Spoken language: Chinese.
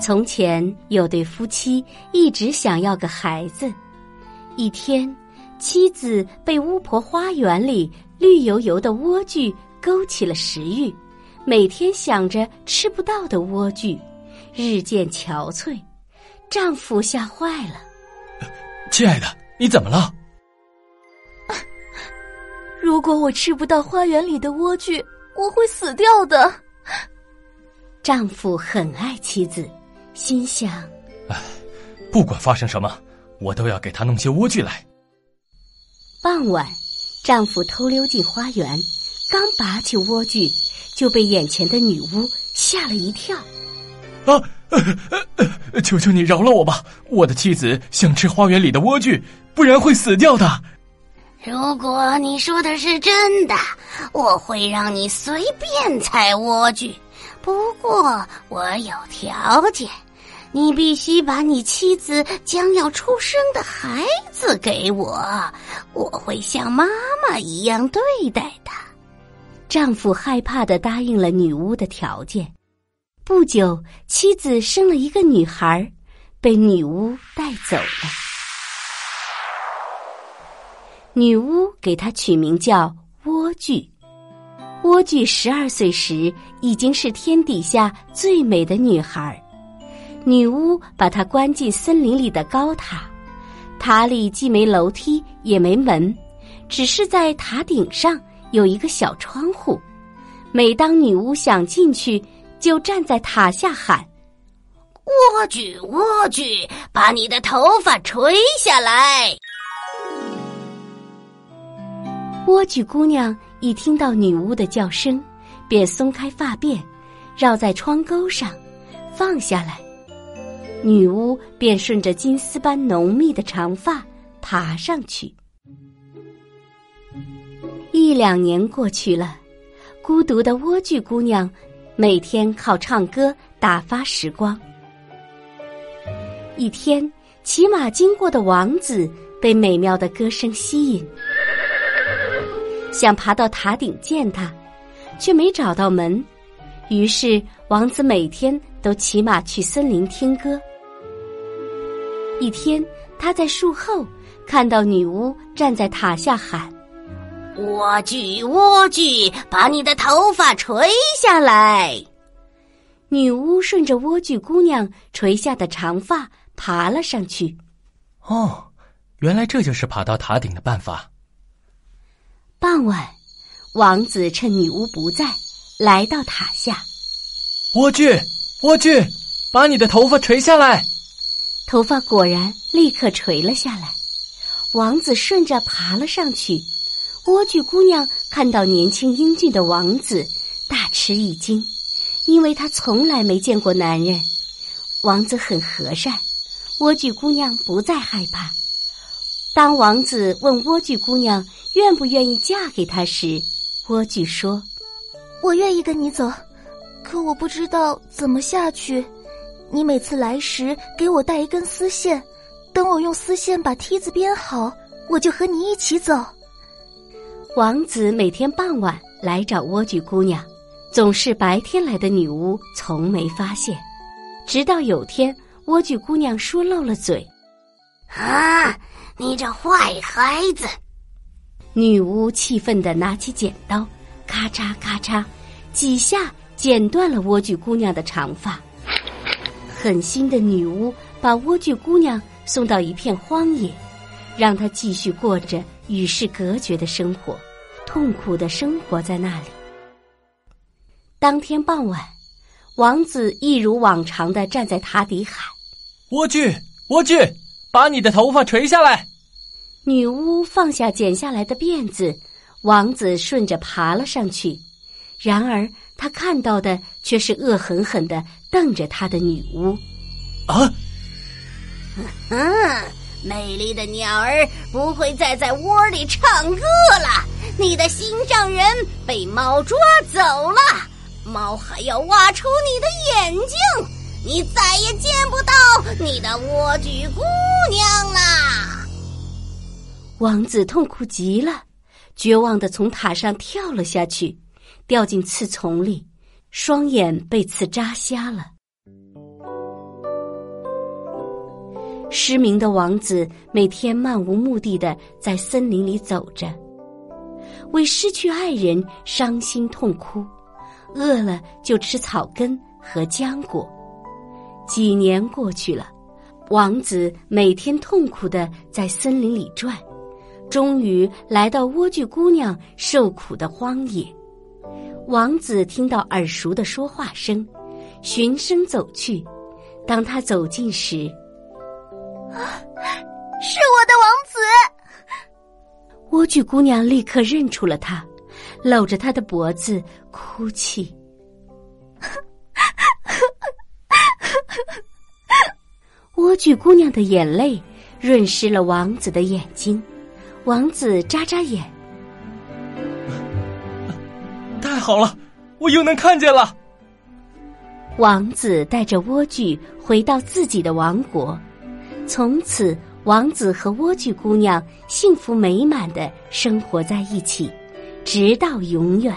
从前有对夫妻一直想要个孩子。一天，妻子被巫婆花园里绿油油的莴苣勾起了食欲，每天想着吃不到的莴苣，日渐憔悴。丈夫吓坏了：“亲爱的，你怎么了？”如果我吃不到花园里的莴苣，我会死掉的。丈夫很爱妻子。心想：“哎，不管发生什么，我都要给他弄些莴苣来。”傍晚，丈夫偷溜进花园，刚拔起莴苣，就被眼前的女巫吓了一跳。“啊，呃呃求求你饶了我吧！我的妻子想吃花园里的莴苣，不然会死掉的。”如果你说的是真的，我会让你随便采莴苣。不过我有条件。你必须把你妻子将要出生的孩子给我，我会像妈妈一样对待他。丈夫害怕的答应了女巫的条件。不久，妻子生了一个女孩，被女巫带走了。女巫给她取名叫莴苣。莴苣十二岁时，已经是天底下最美的女孩。女巫把她关进森林里的高塔，塔里既没楼梯也没门，只是在塔顶上有一个小窗户。每当女巫想进去，就站在塔下喊：“莴苣，莴苣，把你的头发垂下来。”莴苣姑娘一听到女巫的叫声，便松开发辫，绕在窗钩上，放下来。女巫便顺着金丝般浓密的长发爬上去。一两年过去了，孤独的莴苣姑娘每天靠唱歌打发时光。一天，骑马经过的王子被美妙的歌声吸引，想爬到塔顶见他，却没找到门。于是，王子每天都骑马去森林听歌。一天，他在树后看到女巫站在塔下喊：“莴苣，莴苣，把你的头发垂下来。”女巫顺着莴苣姑娘垂下的长发爬了上去。哦，原来这就是爬到塔顶的办法。傍晚，王子趁女巫不在，来到塔下。莴苣，莴苣，把你的头发垂下来。头发果然立刻垂了下来，王子顺着爬了上去。莴苣姑娘看到年轻英俊的王子，大吃一惊，因为她从来没见过男人。王子很和善，莴苣姑娘不再害怕。当王子问莴苣姑娘愿不愿意嫁给他时，莴苣说：“我愿意跟你走，可我不知道怎么下去。”你每次来时给我带一根丝线，等我用丝线把梯子编好，我就和你一起走。王子每天傍晚来找莴苣姑娘，总是白天来的女巫从没发现。直到有天，莴苣姑娘说漏了嘴：“啊，你这坏孩子！”女巫气愤的拿起剪刀，咔嚓咔嚓，几下剪断了莴苣姑娘的长发。狠心的女巫把莴苣姑娘送到一片荒野，让她继续过着与世隔绝的生活，痛苦的生活在那里。当天傍晚，王子一如往常的站在塔底喊：“莴苣，莴苣，把你的头发垂下来。”女巫放下剪下来的辫子，王子顺着爬了上去。然而，他看到的却是恶狠狠的瞪着他的女巫。啊！嗯，美丽的鸟儿不会再在窝里唱歌了。你的心上人被猫抓走了，猫还要挖出你的眼睛，你再也见不到你的莴苣姑娘啦！王子痛苦极了，绝望的从塔上跳了下去。掉进刺丛里，双眼被刺扎瞎了。失明的王子每天漫无目的的在森林里走着，为失去爱人伤心痛哭，饿了就吃草根和浆果。几年过去了，王子每天痛苦的在森林里转，终于来到莴苣姑娘受苦的荒野。王子听到耳熟的说话声，循声走去。当他走近时，啊是我的王子。莴苣姑娘立刻认出了他，搂着他的脖子哭泣。莴苣姑娘的眼泪润湿了王子的眼睛，王子眨眨眼。好了，我又能看见了。王子带着莴苣回到自己的王国，从此王子和莴苣姑娘幸福美满的生活在一起，直到永远。